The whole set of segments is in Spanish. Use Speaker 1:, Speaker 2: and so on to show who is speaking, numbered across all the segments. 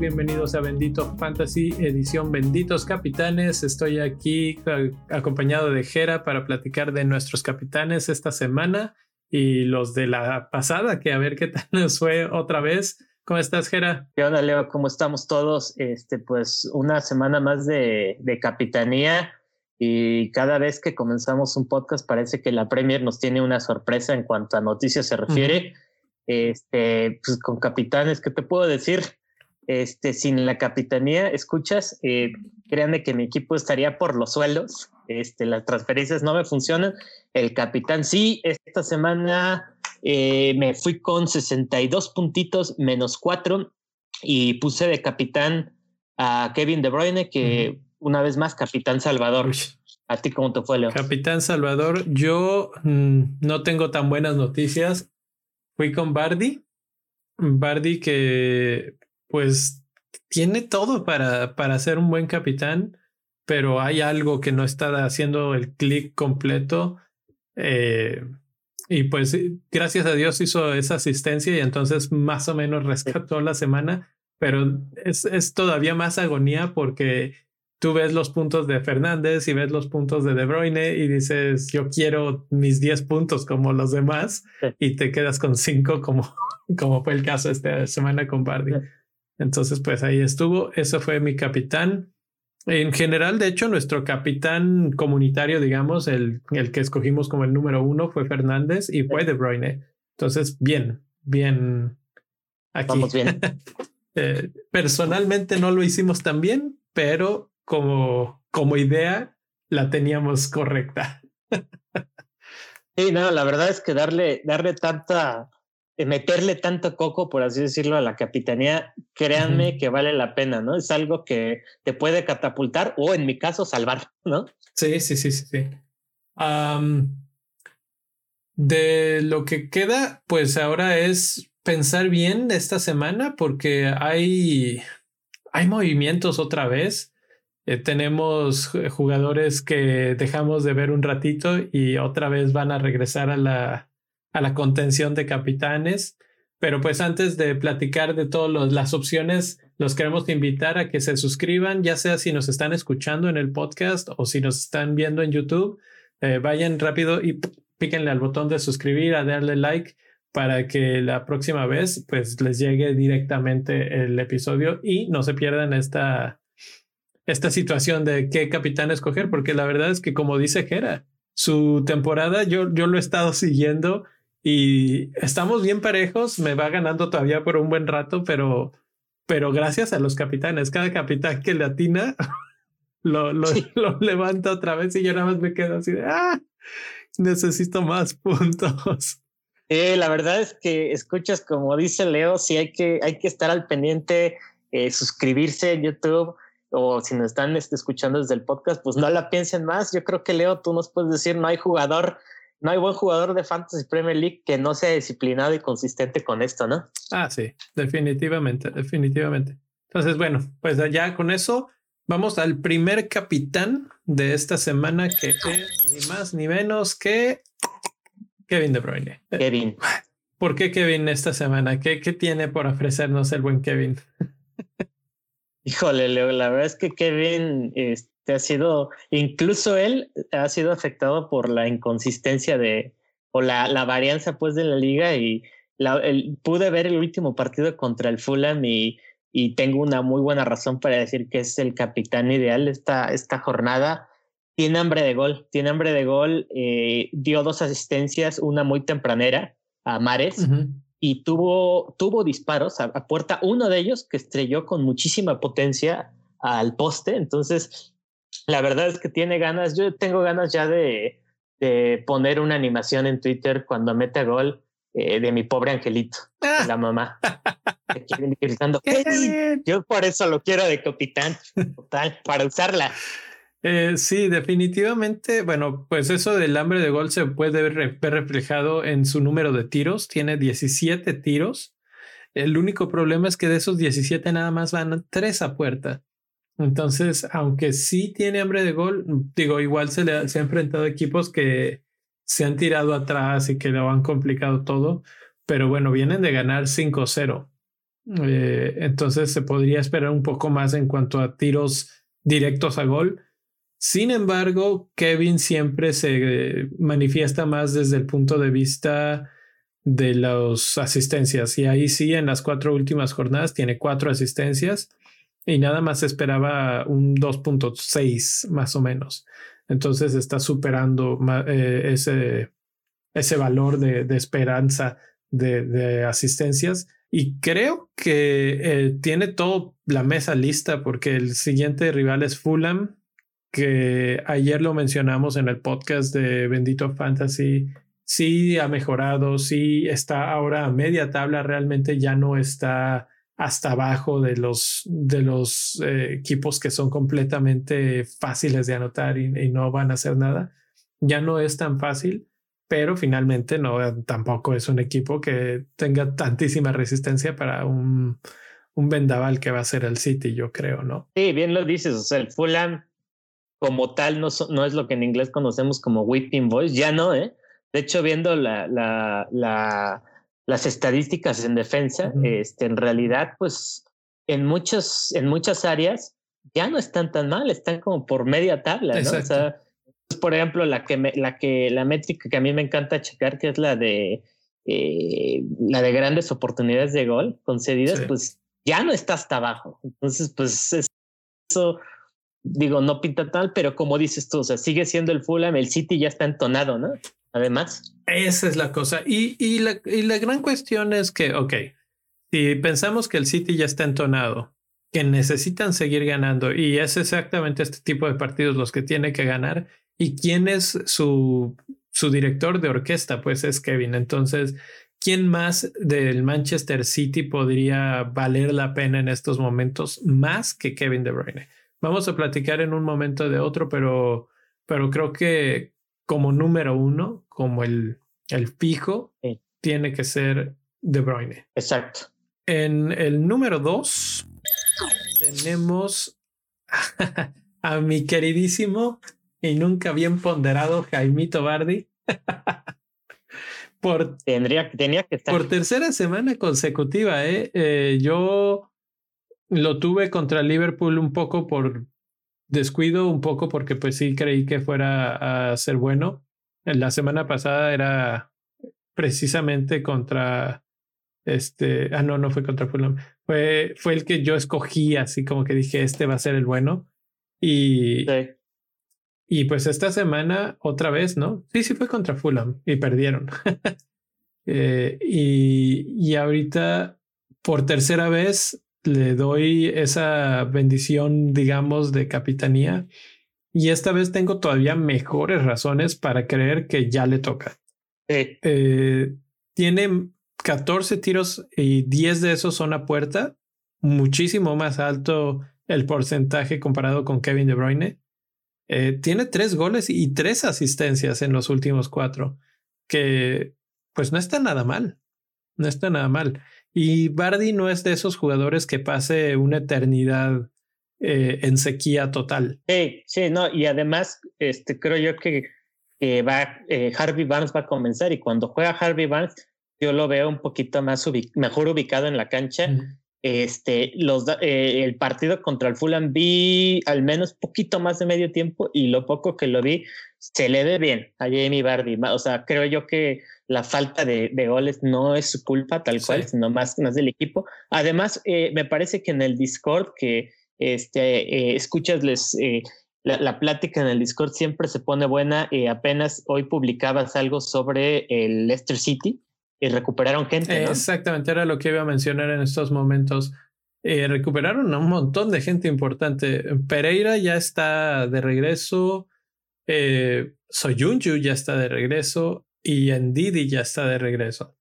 Speaker 1: bienvenidos a Bendito Fantasy, edición Benditos Capitanes. Estoy aquí acompañado de Jera para platicar de nuestros capitanes esta semana y los de la pasada, que a ver qué tal nos fue otra vez. ¿Cómo estás, Jera?
Speaker 2: ¿Qué onda, Leo? ¿Cómo estamos todos? Este, pues una semana más de, de capitanía y cada vez que comenzamos un podcast parece que la Premier nos tiene una sorpresa en cuanto a noticias se refiere. Este, pues con capitanes, ¿qué te puedo decir? este, sin la capitanía, escuchas, eh, créanme que mi equipo estaría por los suelos. Este, las transferencias no me funcionan. El capitán sí, esta semana eh, me fui con 62 puntitos menos 4 y puse de capitán a Kevin De Bruyne, que una vez más, capitán Salvador. ¿A ti cómo te fue, Leo?
Speaker 1: Capitán Salvador, yo mm, no tengo tan buenas noticias. Fui con Bardi. Bardi que pues tiene todo para, para ser un buen capitán, pero hay algo que no está haciendo el clic completo. Eh, y pues gracias a Dios hizo esa asistencia y entonces más o menos rescató la semana, pero es, es todavía más agonía porque tú ves los puntos de Fernández y ves los puntos de De Bruyne y dices, yo quiero mis 10 puntos como los demás y te quedas con 5 como, como fue el caso esta semana con Bardi. Entonces, pues ahí estuvo. Ese fue mi capitán. En general, de hecho, nuestro capitán comunitario, digamos, el, el que escogimos como el número uno fue Fernández y fue De Bruyne. Entonces, bien, bien.
Speaker 2: Aquí. Vamos bien.
Speaker 1: Eh, personalmente no lo hicimos tan bien, pero como, como idea la teníamos correcta.
Speaker 2: sí, no, la verdad es que darle, darle tanta meterle tanto coco, por así decirlo, a la capitanía, créanme que vale la pena, ¿no? Es algo que te puede catapultar o en mi caso salvar, ¿no?
Speaker 1: Sí, sí, sí, sí. sí. de lo que queda, pues ahora es pensar bien esta semana porque hay, hay movimientos otra vez. Eh, tenemos jugadores que dejamos de ver un ratito y otra vez van a regresar a la, a la contención de capitanes. Pero pues antes de platicar de todas las opciones, los queremos invitar a que se suscriban, ya sea si nos están escuchando en el podcast o si nos están viendo en YouTube. Eh, vayan rápido y píquenle al botón de suscribir, a darle like para que la próxima vez pues les llegue directamente el episodio y no se pierdan esta, esta situación de qué capitán escoger, porque la verdad es que como dice Jera, su temporada yo, yo lo he estado siguiendo y estamos bien parejos, me va ganando todavía por un buen rato, pero, pero gracias a los capitanes, cada capitán que le atina lo, lo, lo levanta otra vez y yo nada más me quedo así de, ah, necesito más puntos.
Speaker 2: Eh, la verdad es que escuchas como dice Leo, sí hay que, hay que estar al pendiente, eh, suscribirse en YouTube o si nos están este, escuchando desde el podcast, pues no la piensen más. Yo creo que Leo, tú nos puedes decir, no hay jugador no hay buen jugador de Fantasy Premier League que no sea disciplinado y consistente con esto, ¿no?
Speaker 1: Ah, sí, definitivamente, definitivamente. Entonces, bueno, pues ya con eso vamos al primer capitán de esta semana que es ni más ni menos que Kevin De Bruyne.
Speaker 2: Kevin.
Speaker 1: ¿Por qué Kevin esta semana? ¿Qué, qué tiene por ofrecernos el buen Kevin?
Speaker 2: Híjole, Leo, la verdad es que Kevin, este, ha sido, incluso él ha sido afectado por la inconsistencia de, o la, la varianza pues de la liga y la, pude ver el último partido contra el Fulham y, y tengo una muy buena razón para decir que es el capitán ideal esta, esta jornada. Tiene hambre de gol, tiene hambre de gol, eh, dio dos asistencias, una muy tempranera a Mares. Y tuvo, tuvo disparos a, a puerta, uno de ellos que estrelló con muchísima potencia al poste. Entonces, la verdad es que tiene ganas. Yo tengo ganas ya de, de poner una animación en Twitter cuando mete gol eh, de mi pobre angelito, la mamá. gritando, Yo por eso lo quiero de capitán, total, para usarla.
Speaker 1: Eh, sí, definitivamente. Bueno, pues eso del hambre de gol se puede ver reflejado en su número de tiros. Tiene 17 tiros. El único problema es que de esos 17 nada más van tres a puerta. Entonces, aunque sí tiene hambre de gol, digo, igual se le se ha enfrentado equipos que se han tirado atrás y que lo han complicado todo, pero bueno, vienen de ganar 5-0. Eh, entonces se podría esperar un poco más en cuanto a tiros directos a gol. Sin embargo, Kevin siempre se manifiesta más desde el punto de vista de las asistencias. Y ahí sí, en las cuatro últimas jornadas tiene cuatro asistencias y nada más esperaba un 2.6 más o menos. Entonces está superando eh, ese, ese valor de, de esperanza de, de, asistencias. Y creo que eh, tiene toda la mesa lista porque el siguiente rival es Fulham, que ayer lo mencionamos en el podcast de Bendito Fantasy. Sí ha mejorado, sí está ahora a media tabla, realmente ya no está hasta abajo de los, de los eh, equipos que son completamente fáciles de anotar y, no van a hacer nada. Ya no es tan fácil, pero finalmente no tampoco es un equipo que tenga tantísima resistencia para un, un vendaval que va a ser el City, yo creo, ¿no?
Speaker 2: Sí, bien lo dices, o sea, el Fulham como tal no, no es lo que en inglés conocemos como whipping boys, ya no, ¿eh? De hecho, viendo la, la, la las estadísticas en defensa, este, en realidad, pues en, muchos, en muchas áreas ya no están tan mal, están como por media tabla, ¿no? O sea, por ejemplo, la que, la que la métrica que a mí me encanta checar, que es la de eh, la de grandes oportunidades de gol concedidas, pues ya no está hasta abajo. Entonces, pues eso digo, no pinta tal, pero como dices tú, o sea, sigue siendo el Fulham, el City ya está entonado, ¿no? Además.
Speaker 1: Esa es la cosa. Y, y, la, y la gran cuestión es que, ok, si pensamos que el City ya está entonado, que necesitan seguir ganando, y es exactamente este tipo de partidos los que tiene que ganar, y quién es su, su director de orquesta, pues es Kevin. Entonces, ¿quién más del Manchester City podría valer la pena en estos momentos más que Kevin De Bruyne? Vamos a platicar en un momento de otro, pero, pero creo que como número uno, como el, el fijo, tiene que ser De Bruyne.
Speaker 2: Exacto.
Speaker 1: En el número dos tenemos a mi queridísimo y nunca bien ponderado Jaimito Bardi.
Speaker 2: por, Tendría, tenía que estar.
Speaker 1: Por tercera semana consecutiva, ¿eh? ¿eh? Yo lo tuve contra Liverpool un poco por descuido un poco porque pues sí creí que fuera a ser bueno. La semana pasada era precisamente contra este, ah no, no fue contra Fulham, fue, fue el que yo escogí así como que dije este va a ser el bueno y y pues esta semana otra vez, ¿no? Sí, sí fue contra Fulham y perdieron. eh, y, y ahorita por tercera vez le doy esa bendición, digamos, de capitanía. Y esta vez tengo todavía mejores razones para creer que ya le toca. Eh, tiene 14 tiros y 10 de esos son a puerta, muchísimo más alto el porcentaje comparado con Kevin De Bruyne. Eh, tiene tres goles y tres asistencias en los últimos cuatro, que pues no está nada mal, no está nada mal. Y Bardi no es de esos jugadores que pase una eternidad eh, en sequía total.
Speaker 2: Sí, sí, no, y además este, creo yo que va, eh, Harvey Barnes va a comenzar y cuando juega Harvey Barnes yo lo veo un poquito más mejor ubicado en la cancha. Este, los, eh, el partido contra el Fulham vi al menos poquito más de medio tiempo y lo poco que lo vi se le ve bien a Jamie Bardi. O sea, creo yo que la falta de, goles no es su culpa tal cual, sino más, más del equipo. Además, eh, me parece que en el Discord que este, eh, escuchas eh, la, plática en el Discord siempre se pone buena. apenas hoy publicabas algo sobre el Leicester City y recuperaron gente.
Speaker 1: Exactamente, era lo que iba a mencionar en estos momentos. recuperaron a un montón de gente importante. Pereira ya está de regreso. Soyunju ya está de regreso y Didi ya está de regreso.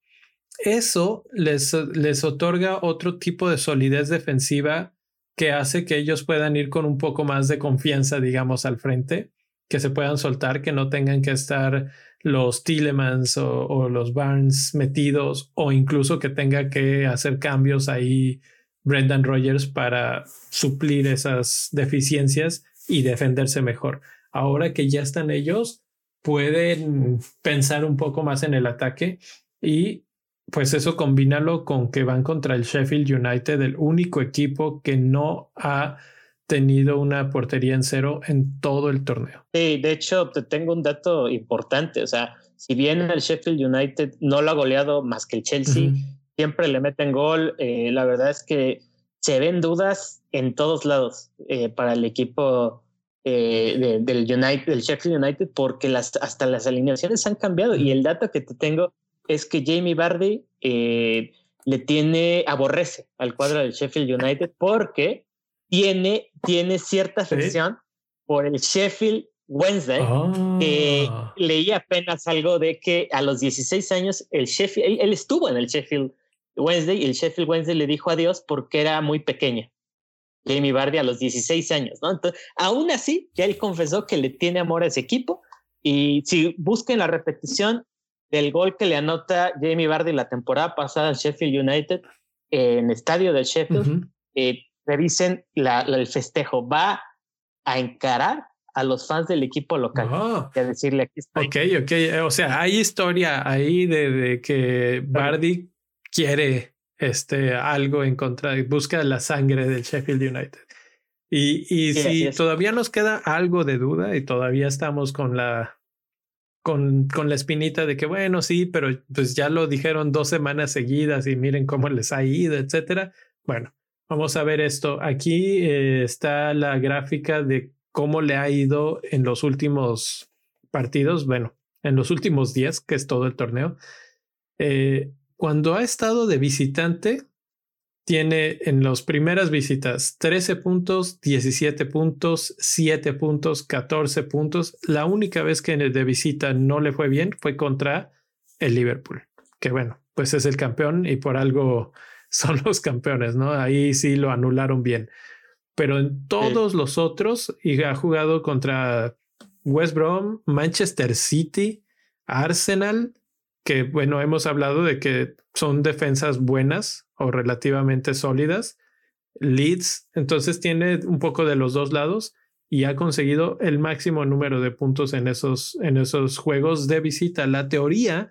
Speaker 1: Eso les, les otorga otro tipo de solidez defensiva que hace que ellos puedan ir con un poco más de confianza, digamos, al frente, que se puedan soltar, que no tengan que estar los Tillemans o, los Barnes metidos o incluso que tenga que hacer cambios ahí Brendan Rogers para suplir esas deficiencias y defenderse mejor. Ahora que ya están ellos, pueden pensar un poco más en el ataque y pues eso combínalo con que van contra el Sheffield United, el único equipo que no ha tenido una portería en cero en todo el torneo.
Speaker 2: Sí, de hecho, te tengo un dato importante. O sea, si bien el Sheffield United no lo ha goleado más que el Chelsea, siempre le meten gol. Eh, la verdad es que se ven dudas en todos lados eh, para el equipo eh, del United, del Sheffield United, porque las, hasta las alineaciones han cambiado. Y el dato que te tengo es que Jamie Vardy le tiene, aborrece al cuadro del Sheffield United porque tiene, tiene cierta afección por el Sheffield Wednesday. Ah. leí apenas algo de que a los 16 años el Sheffield, él, estuvo en el Sheffield Wednesday y el Sheffield Wednesday le dijo adiós porque era muy pequeño. Jamie Vardy a los 16 años, ¿no? Entonces, aún así, ya él confesó que le tiene amor a ese equipo. Y si busquen la repetición del gol que le anota Jamie Vardy la temporada pasada al Sheffield United en estadio del Sheffield, revisen la, el festejo. Va a encarar a los fans del equipo local. Oh. Que decirle aquí estoy.
Speaker 1: Ok, ok. O sea, hay historia ahí de, que Bardi quiere este, algo en contra, busca la sangre del Sheffield United. Y, y si todavía nos queda algo de duda y todavía estamos con la con, con la espinita de que bueno, sí, pero pues ya lo dijeron dos semanas seguidas y miren cómo les ha ido, etcétera. Bueno, Vamos a ver esto. Aquí eh, está la gráfica de cómo le ha ido en los últimos partidos, bueno, en los últimos días, que es todo el torneo. Eh, cuando ha estado de visitante, tiene en las primeras visitas 13 puntos, 17 puntos, 7 puntos, 14 puntos. La única vez que de visita no le fue bien fue contra el Liverpool, que bueno, pues es el campeón y por algo son los campeones, ¿no? Ahí sí lo anularon bien. Pero en todos los otros, y ha jugado contra West Brom, Manchester City, Arsenal, que bueno, hemos hablado de que son defensas buenas o relativamente sólidas. Leeds, entonces tiene un poco de los dos lados y ha conseguido el máximo número de puntos en esos, en esos juegos de visita. La teoría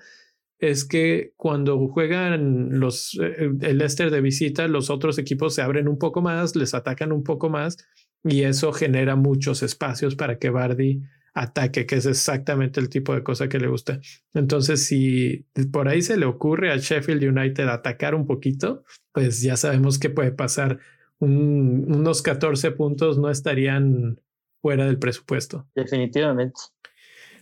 Speaker 1: es que cuando juegan los, eh, el Leicester de visita, los otros equipos se abren un poco más, les atacan un poco más y eso genera muchos espacios para que Bardi ataque, que es exactamente el tipo de cosa que le gusta. Entonces, si por ahí se le ocurre al Sheffield United atacar un poquito, pues ya sabemos que puede pasar. unos 14 puntos no estarían fuera del presupuesto.
Speaker 2: Definitivamente.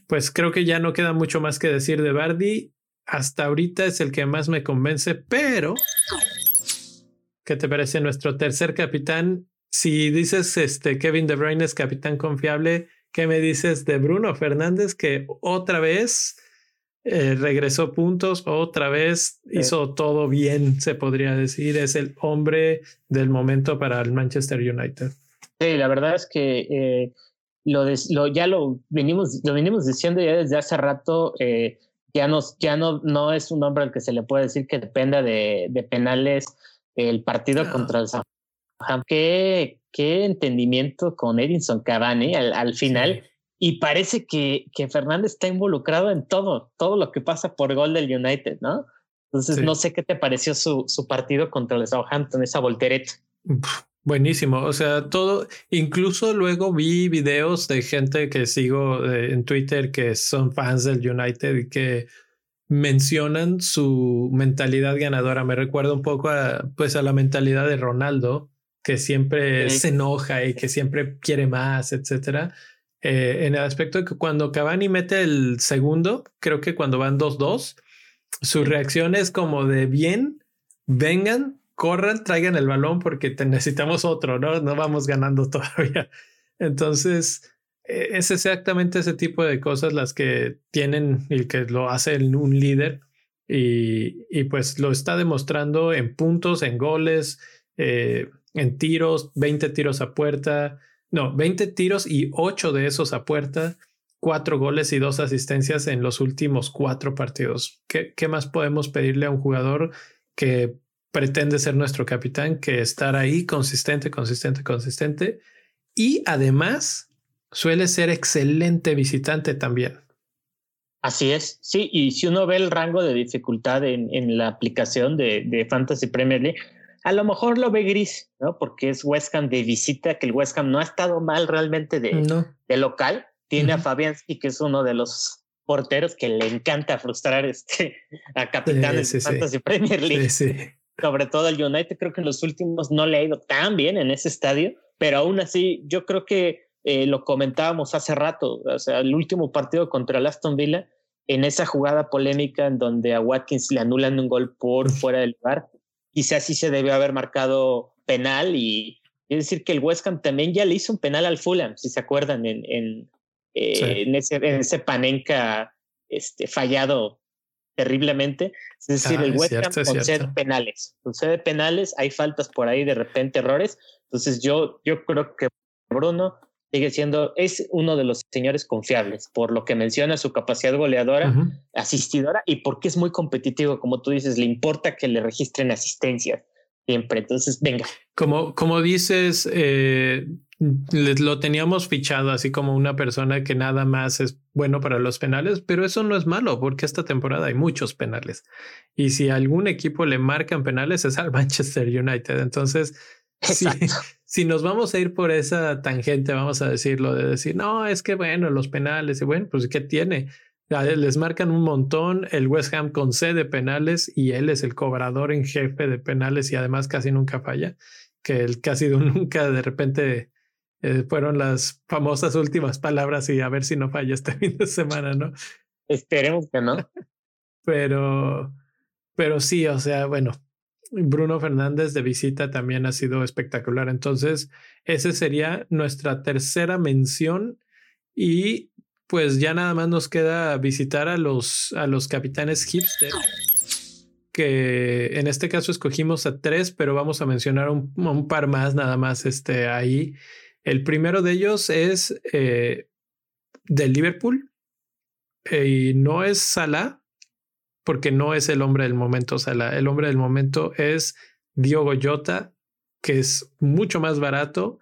Speaker 1: Pues creo que ya no queda mucho más que decir de Bardi hasta ahorita es el que más me convence, pero ¿qué te parece nuestro tercer capitán? Si dices este Kevin De Bruyne es capitán confiable, ¿qué me dices de Bruno Fernández que otra vez eh, regresó puntos, otra vez hizo todo bien, se podría decir, es el hombre del momento para el Manchester United?
Speaker 2: Sí, la verdad es que eh, lo, lo, ya lo venimos, lo venimos diciendo ya desde hace rato. Eh, ya, no, ya no, no es un hombre al que se le puede decir que dependa de, de penales el partido contra el San Qué, qué entendimiento con Edinson Cavani al, al final. Y parece que, que Fernández está involucrado en todo, todo lo que pasa por gol del United, ¿no? Entonces, no sé qué te pareció su, su partido contra el Southampton, esa voltereta.
Speaker 1: Buenísimo, o sea, todo, incluso luego vi videos de gente que sigo eh, en Twitter que son fans del United y que mencionan su mentalidad ganadora. Me recuerda un poco a, pues, a la mentalidad de Ronaldo, que siempre se enoja y que siempre quiere más, etcétera. Eh, en el aspecto de que cuando Cavani mete el segundo, creo que cuando van 2-2, su reacción es como de bien, vengan, corran, traigan el balón porque necesitamos otro, ¿no? No vamos ganando todavía. Entonces, e, es exactamente ese tipo de cosas las que tienen y que lo hace un líder y, y pues lo está demostrando en puntos, en goles, eh, en tiros, 20 tiros a puerta, no, 20 tiros y 8 de esos a puerta, 4 goles y 2 asistencias en los últimos 4 partidos. ¿Qué, ¿Qué más podemos pedirle a un jugador que pretende ser nuestro capitán que estar ahí consistente, consistente, consistente. Y además suele ser excelente visitante también.
Speaker 2: Así es, sí, y si uno ve el rango de dificultad en, en la aplicación de, de, Fantasy Premier League, a lo mejor lo ve gris, ¿no? Porque es West Ham de visita, que el West Ham no ha estado mal realmente de, de local. Tiene a Fabianski, que es uno de los porteros que le encanta frustrar este, a capitanes de Fantasy Premier League. Sobre todo el United, creo que en los últimos no le ha ido tan bien en ese estadio, pero aún así yo creo que eh, lo comentábamos hace rato, o sea, el último partido contra el Aston Villa, en esa jugada polémica en donde a Watkins le anulan un gol por fuera del lugar. Quizás sí se debió haber marcado penal y es decir que el West Ham también ya le hizo un penal al Fulham, si se acuerdan, en, en, eh, en, ese, en ese panenca este, fallado terriblemente. Es decir, el ah, West Ham concede penales, concede penales, hay faltas por ahí, de repente errores. Entonces yo, yo creo que Bruno sigue siendo, es uno de los señores confiables, por lo que menciona su capacidad goleadora, asistidora y porque es muy competitivo, como tú dices, le importa que le registren asistencias siempre. Entonces, venga.
Speaker 1: Como, como dices, eh, lo teníamos fichado así como una persona que nada más es bueno para los penales, pero eso no es malo porque esta temporada hay muchos penales. Y si algún equipo le marcan penales es al Manchester United. Entonces, si, nos vamos a ir por esa tangente, vamos a decirlo, de decir, no, es que bueno, los penales, y bueno, pues ¿qué tiene? Les marcan un montón, el West Ham concede penales y él es el cobrador en jefe de penales y además casi nunca falla, que el casi nunca de repente eh, fueron las famosas últimas palabras y a ver si no falla este fin de semana, ¿no?
Speaker 2: Esperemos que no.
Speaker 1: pero, pero sí, o sea, bueno, Bruno Fernández de visita también ha sido espectacular. Entonces, esa sería nuestra tercera mención y pues ya nada más nos queda visitar a los, a los capitanes hipster, que en este caso escogimos a tres, pero vamos a mencionar un, par más nada más este, ahí. El primero de ellos es eh, del Liverpool eh, y no es Salah, porque no es el hombre del momento Salah. El hombre del momento es Diogo Jota, que es mucho más barato,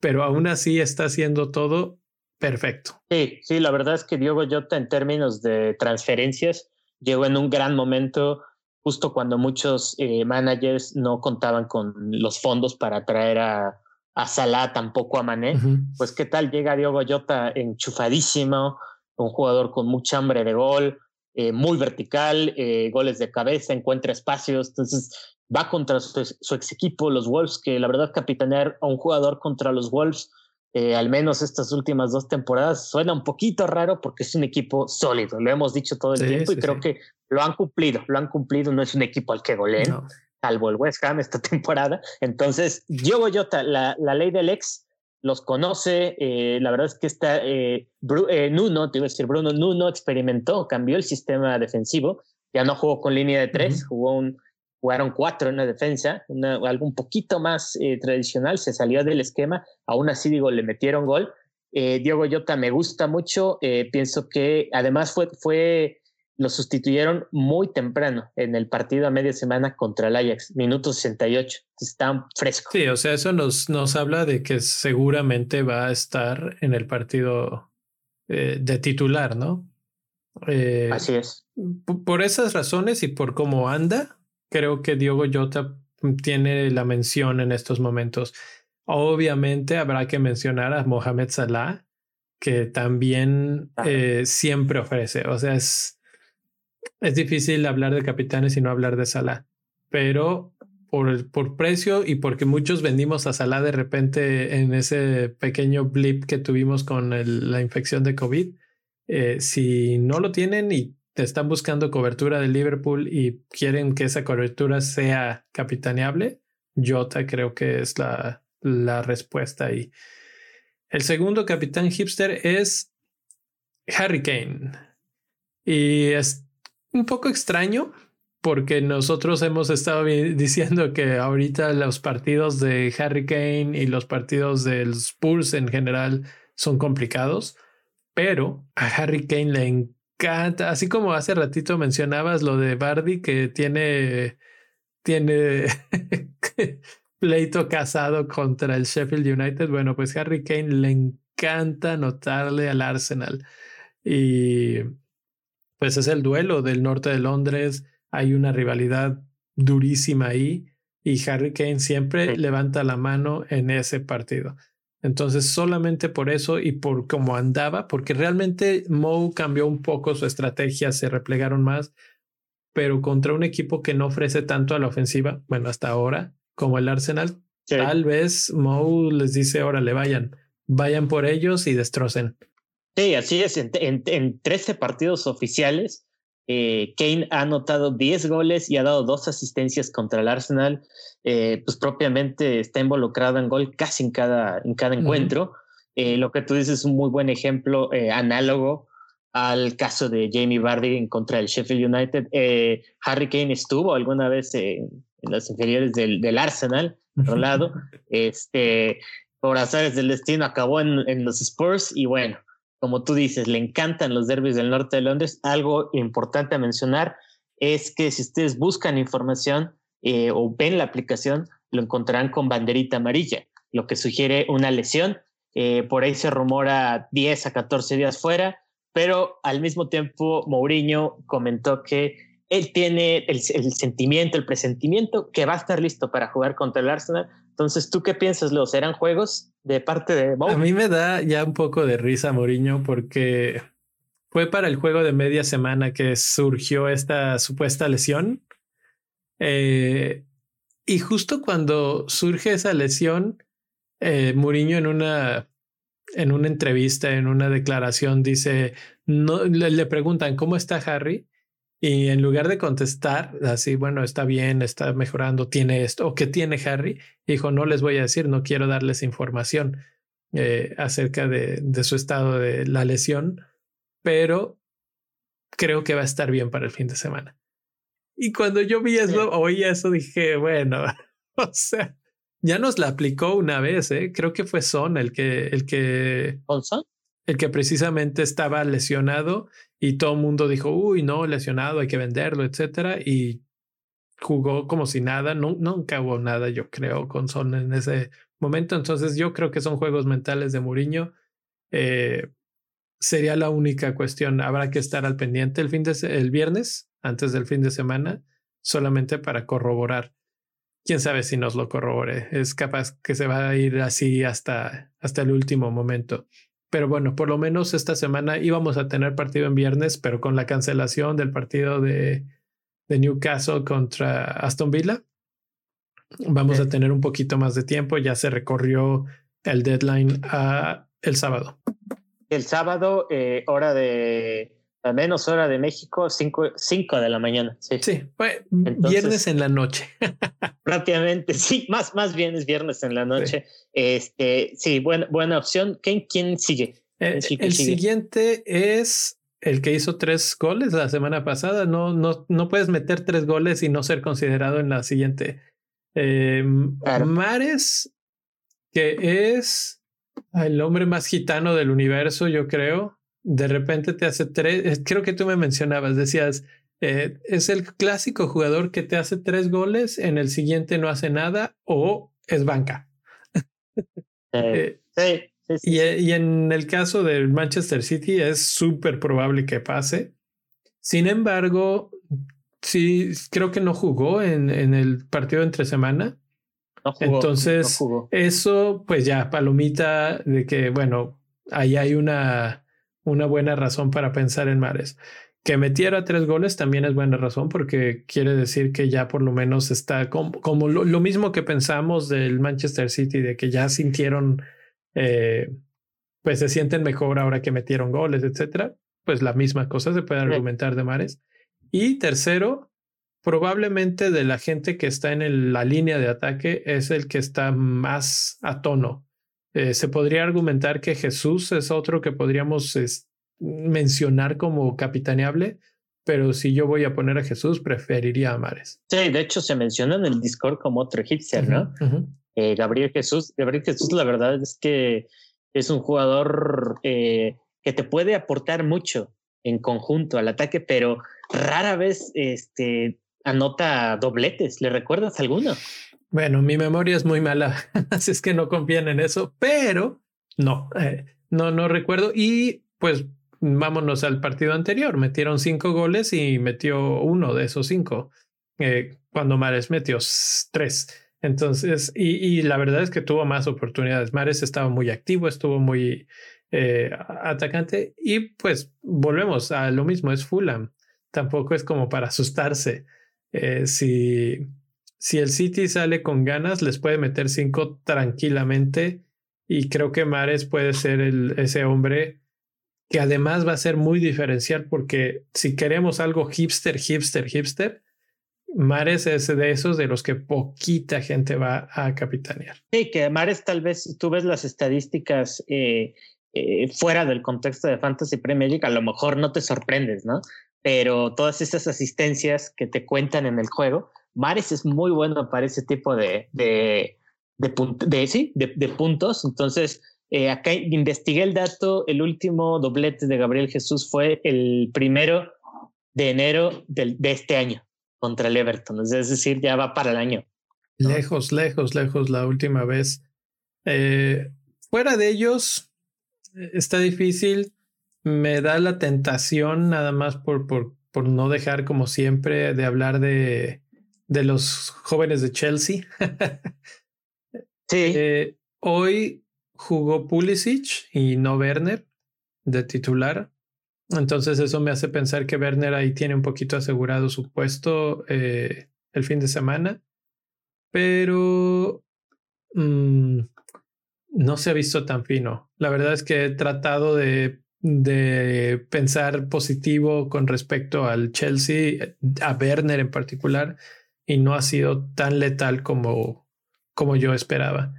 Speaker 1: pero aún así está haciendo todo perfecto.
Speaker 2: Sí, sí, la verdad es que Diogo Jota en términos de transferencias llegó en un gran momento, justo cuando muchos eh, managers no contaban con los fondos para traer a, a Salah, tampoco a Mané. Pues qué tal llega Diogo Jota enchufadísimo, un jugador con mucha hambre de gol, eh, muy vertical, eh, goles de cabeza, encuentra espacios, entonces va contra su, ex equipo, los Wolves, que la verdad capitanear a un jugador contra los Wolves, eh, al menos estas últimas dos temporadas, suena un poquito raro porque es un equipo sólido, lo hemos dicho todo el tiempo y creo que lo han cumplido, lo han cumplido, no es un equipo al que goleen, salvo el West Ham esta temporada. Entonces, Diogo Jota, la, la ley del ex, los conoce. Eh, la verdad es que está eh, eh, Nuno, te iba a decir Bruno, Nuno experimentó, cambió el sistema defensivo. Ya no jugó con línea de tres, jugó un, jugaron cuatro en la defensa, algo un poquito más tradicional, se salió del esquema. Aún así, digo, le metieron gol. Diego Yota me gusta mucho. pienso que además fue, fue lo sustituyeron muy temprano en el partido a media semana contra el Ajax, minuto 68. Está fresco.
Speaker 1: Sí, o sea, eso nos, nos habla de que seguramente va a estar en el partido eh, de titular, ¿no?
Speaker 2: Eh, Así es.
Speaker 1: Por esas razones y por cómo anda, creo que Diogo Jota tiene la mención en estos momentos. Obviamente habrá que mencionar a Mohamed Salah, que también eh, siempre ofrece. O sea, es es difícil hablar de capitanes y no hablar de Salah, pero por, por precio y porque muchos vendimos a Salah de repente en ese pequeño blip que tuvimos con la infección de COVID, eh, si no lo tienen y están buscando cobertura de Liverpool y quieren que esa cobertura sea capitaneable, Jota creo que es la, la respuesta ahí. El segundo capitán hipster es Harry Kane. Y es, un poco extraño porque nosotros hemos estado diciendo que ahorita los partidos de Harry Kane y los partidos del Spurs en general son complicados, pero a Harry Kane le encanta, así como hace ratito mencionabas lo de Bardi que tiene tiene pleito casado contra el Sheffield United. Bueno, pues Harry Kane le encanta anotarle al Arsenal. Y pues es el duelo del norte de Londres. Hay una rivalidad durísima ahí y Harry Kane siempre levanta la mano en ese partido. Entonces, solamente por eso y por cómo andaba, porque realmente Moe cambió un poco su estrategia, se replegaron más, pero contra un equipo que no ofrece tanto a la ofensiva, bueno, hasta ahora, como el Arsenal, tal vez Moe les dice, órale, vayan, vayan por ellos y destrocen.
Speaker 2: Sí, así es. En, en, 13 partidos oficiales, eh, Kane ha anotado 10 goles y ha dado dos asistencias contra el Arsenal. Eh, pues propiamente está involucrado en gol casi en cada, en cada encuentro. Eh, lo que tú dices es un muy buen ejemplo análogo al caso de Jamie Vardy contra el Sheffield United. Harry Kane estuvo alguna vez en las inferiores del, del Arsenal, por lado. Este, por azares del destino acabó en, en los Spurs y bueno, como tú dices, le encantan los derbis del norte de Londres. Algo importante a mencionar es que si ustedes buscan información eh, o ven la aplicación, lo encontrarán con banderita amarilla, lo que sugiere una lesión. Eh, por ahí se rumora 10 a 14 días fuera, pero al mismo tiempo Mourinho comentó que él tiene el, el, sentimiento, el presentimiento que va a estar listo para jugar contra el Arsenal. Entonces, ¿tú qué piensas, Leo? ¿Serán juegos de parte de
Speaker 1: A mí me da ya un poco de risa, Mourinho, porque fue para el juego de media semana que surgió esta supuesta lesión. Eh, y justo cuando surge esa lesión, eh, Mourinho en una, en una entrevista, en una declaración, dice, no, le preguntan, ¿cómo está Harry? Y en lugar de contestar así, bueno, está bien, está mejorando, tiene esto, o qué tiene Harry, dijo, no les voy a decir, no quiero darles información eh, acerca de, de, su estado de la lesión, pero creo que va a estar bien para el fin de semana. Y cuando yo vi eso, oí eso, dije, bueno, o sea, ya nos la aplicó una vez, ¿eh? Creo que fue Son el que, el que,
Speaker 2: Son?
Speaker 1: El que precisamente estaba lesionado y todo el mundo dijo, uy, no, lesionado, hay que venderlo, etcétera. Y jugó como si nada, nunca hubo nada, yo creo, con Son en ese momento. Entonces, yo creo que son juegos mentales de Mourinho. Eh, sería la única cuestión. Habrá que estar al pendiente el, fin de, el viernes, antes del fin de semana, solamente para corroborar. Quién sabe si nos lo corrobore. Es capaz que se va a ir así hasta, hasta el último momento. Pero bueno, por lo menos esta semana íbamos a tener partido en viernes, pero con la cancelación del partido de, de Newcastle contra Aston Villa, vamos a tener un poquito más de tiempo. Ya se recorrió el deadline a el sábado.
Speaker 2: El sábado, eh, hora de, al menos hora de México, 5 de la mañana. Sí,
Speaker 1: sí viernes en la noche.
Speaker 2: Rápidamente, sí, más, más bien es viernes en la noche. Este, sí, buena, buena opción. ¿Quién, quién sigue?
Speaker 1: Eh, el siguiente es el que hizo tres goles la semana pasada. No, no, no puedes meter tres goles y no ser considerado en la siguiente. Eh, Mares, que es el hombre más gitano del universo, yo creo de repente te hace tres, creo que tú me mencionabas, decías, eh, es el clásico jugador que te hace tres goles, en el siguiente no hace nada o es banca.
Speaker 2: Eh, sí,
Speaker 1: y, y, en el caso del Manchester City es súper probable que pase. Sin embargo, sí, creo que no jugó en, en el partido entre semana.
Speaker 2: No jugó,
Speaker 1: Entonces, eso, pues ya, palomita de que, bueno, ahí hay una una buena razón para pensar en Mares. Que metiera tres goles también es buena razón porque quiere decir que ya por lo menos está como, lo, mismo que pensamos del Manchester City, de que ya sintieron, eh, pues se sienten mejor ahora que metieron goles, etcétera. Pues la misma cosa se puede argumentar de Mares. Y tercero, probablemente de la gente que está en la línea de ataque es el que está más a tono eh, se podría argumentar que Jesús es otro que podríamos mencionar como capitaneable, pero si yo voy a poner a Jesús, preferiría a Mares.
Speaker 2: Sí, de hecho se menciona en el Discord como otro egipcio, ¿no? Eh, Gabriel Jesús. Gabriel Jesús, la verdad es que es un jugador eh, que te puede aportar mucho en conjunto al ataque, pero rara vez este, anota dobletes. ¿Le recuerdas alguno?
Speaker 1: Bueno, mi memoria es muy mala, así es que no confían en eso, pero no, eh, no, no recuerdo. Y pues vámonos al partido anterior. Metieron cinco goles y metió uno de esos cinco, eh, cuando Mares metió tres. Entonces, y, y, la verdad es que tuvo más oportunidades. Mares estaba muy activo, estuvo muy eh, atacante y pues volvemos a lo mismo, es Fulham. Tampoco es como para asustarse. Eh, si, si el City sale con ganas, les puede meter cinco tranquilamente y creo que Mares puede ser ese hombre que además va a ser muy diferencial porque si queremos algo hipster, hipster, hipster, Mares es de esos de los que poquita gente va a capitanear.
Speaker 2: Sí, que Mares tal vez, tú ves las estadísticas eh, eh, fuera del contexto de Fantasy Premier League, a lo mejor no te sorprendes, ¿no? Pero todas esas asistencias que te cuentan en el juego, Mares es muy bueno para ese tipo de, de, de, sí, de puntos. Entonces, eh, acá investigué el dato, el último doblete de Gabriel Jesús fue el primero de enero de este año contra el Everton, es decir, ya va para el año.
Speaker 1: Lejos, lejos, lejos la última vez. Eh, fuera de ellos, está difícil. Me da la tentación nada más por, por, por no dejar como siempre de hablar de, de los jóvenes de Chelsea.
Speaker 2: sí.
Speaker 1: Eh, hoy jugó Pulisic y no Werner de titular. Entonces eso me hace pensar que Werner ahí tiene un poquito asegurado su puesto eh, el fin de semana. Pero mm, no se ha visto tan fino. La verdad es que he tratado de, de pensar positivo con respecto al Chelsea, a Werner en particular, y no ha sido tan letal como, como yo esperaba.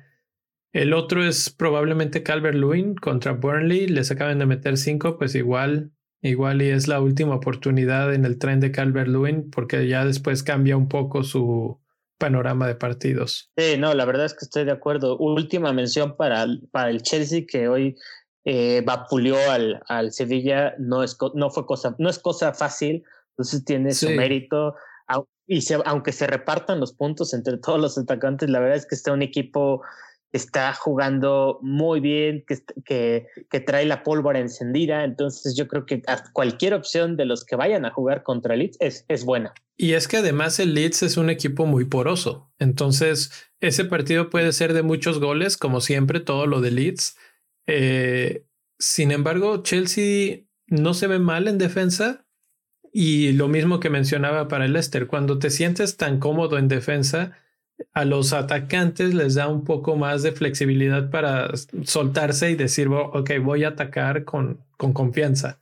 Speaker 1: El otro es probablemente Calvert Lewin contra Burnley. Les acaban de meter cinco, pues igual, igual y es la última oportunidad en el tren de Calvert Lewin, porque ya después cambia un poco su panorama de partidos.
Speaker 2: Sí, no, la verdad es que estoy de acuerdo. Última mención para, para el Chelsea que hoy eh, vapuleó al, al Sevilla. No es, no fue cosa, no es cosa fácil, entonces tiene su mérito. Y aunque se repartan los puntos entre todos los atacantes, la verdad es que está un equipo está jugando muy bien, que, que, que, trae la pólvora encendida. Entonces yo creo que cualquier opción de los que vayan a jugar contra Leeds es, es buena.
Speaker 1: Y es que además el Leeds es un equipo muy poroso. Entonces ese partido puede ser de muchos goles, como siempre, todo lo de Leeds. Eh, sin embargo, Chelsea no se ve mal en defensa. Y lo mismo que mencionaba para el Leicester, cuando te sientes tan cómodo en defensa, a los atacantes les da un poco más de flexibilidad para soltarse y decir, ok, voy a atacar con, con confianza.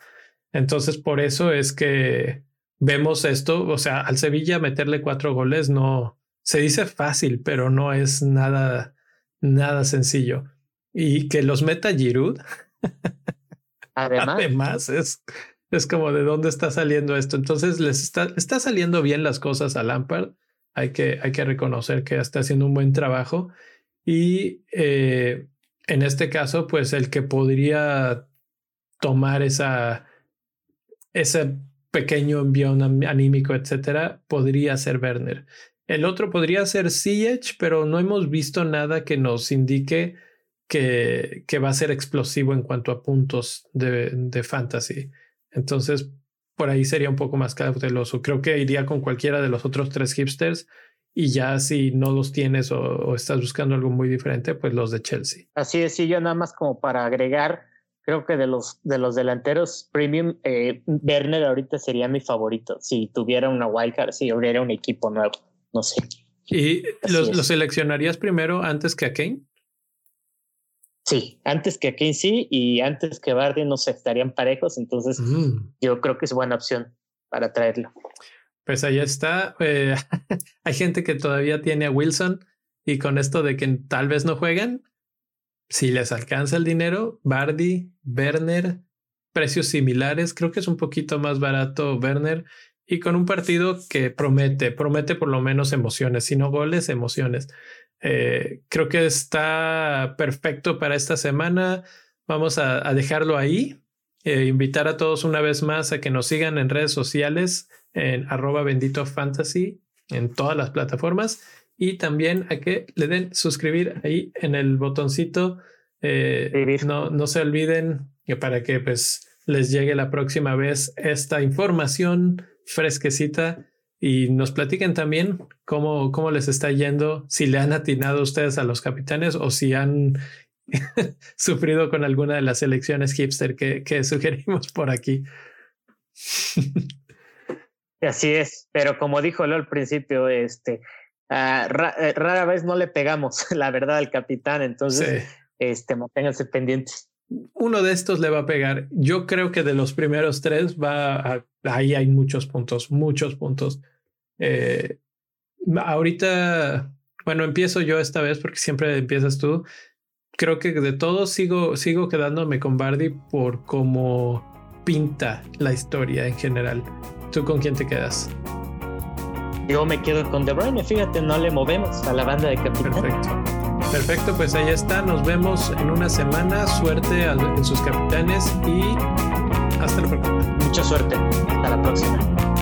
Speaker 1: Entonces, por eso es que vemos esto, o sea, al Sevilla meterle cuatro goles no se dice fácil, pero no es nada, nada sencillo. Y que los meta Giroud,
Speaker 2: además,
Speaker 1: además es, es como de dónde está saliendo esto. Entonces, les está, está saliendo bien las cosas a Lampard hay que, hay que reconocer que está haciendo un buen trabajo y eh, en este caso, pues el que podría tomar esa, ese pequeño envión anímico, etcétera, podría ser Werner. El otro podría ser Siege, pero no hemos visto nada que nos indique que, que va a ser explosivo en cuanto a puntos de, de fantasy. Entonces, por ahí sería un poco más cauteloso. Creo que iría con cualquiera de los otros tres hipsters y ya si no los tienes o, estás buscando algo muy diferente, pues los de Chelsea.
Speaker 2: Así es, sí, yo nada más como para agregar, creo que de los, de los delanteros premium, eh, Werner ahorita sería mi favorito. Si tuviera una wildcard, si hubiera un equipo nuevo, no sé.
Speaker 1: ¿Y los, los seleccionarías primero antes que a Kane?
Speaker 2: Sí, antes que sí y antes que Bardi no se estarían parejos, entonces mm. yo creo que es buena opción para traerlo.
Speaker 1: Pues ahí está. Eh, hay gente que todavía tiene a Wilson y con esto de que tal vez no juegan, si les alcanza el dinero, Bardi, Werner, precios similares, creo que es un poquito más barato Werner y con un partido que promete, promete por lo menos emociones, si no goles, emociones. Eh, creo que está perfecto para esta semana. Vamos a, dejarlo ahí eh, invitar a todos una vez más a que nos sigan en redes sociales en arroba bendito fantasy en todas las plataformas y también a que le den suscribir ahí en el botoncito. Eh, no, no se olviden que para que pues les llegue la próxima vez esta información fresquecita y nos platiquen también cómo, cómo les está yendo, si le han atinado ustedes a los capitanes o si han sufrido con alguna de las elecciones hipster que, que sugerimos por aquí.
Speaker 2: Así es, pero como dijo Leo al principio, este, ah, eh, rara vez no le pegamos, la verdad, al capitán, entonces, este, manténganse pendientes.
Speaker 1: Uno de estos le va a pegar. Yo creo que de los primeros tres va ahí hay muchos puntos, muchos puntos. Eh, ahorita, bueno, empiezo yo esta vez porque siempre empiezas tú. Creo que de todos sigo, sigo quedándome con Bardi por cómo pinta la historia en general. ¿Tú con quién te quedas?
Speaker 2: Yo me quedo con De Bruyne, fíjate, no le movemos a la banda de capitán.
Speaker 1: Perfecto. Perfecto, pues ahí está. Nos vemos en una semana. Suerte en sus capitanes y hasta la próxima.
Speaker 2: Mucha suerte. Hasta la próxima.